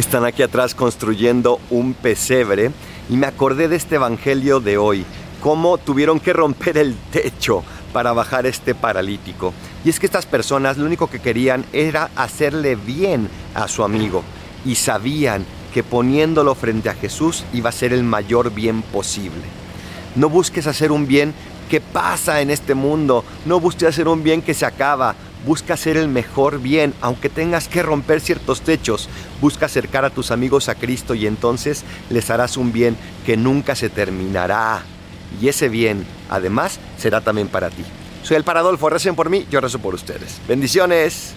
Están aquí atrás construyendo un pesebre y me acordé de este evangelio de hoy, cómo tuvieron que romper el techo para bajar este paralítico. Y es que estas personas lo único que querían era hacerle bien a su amigo y sabían que poniéndolo frente a Jesús iba a ser el mayor bien posible. No busques hacer un bien que pasa en este mundo, no busques hacer un bien que se acaba, busca hacer el mejor bien, aunque tengas que romper ciertos techos, busca acercar a tus amigos a Cristo y entonces les harás un bien que nunca se terminará. Y ese bien, además, será también para ti. Soy el Paradolfo, recen por mí, yo rezo por ustedes. Bendiciones.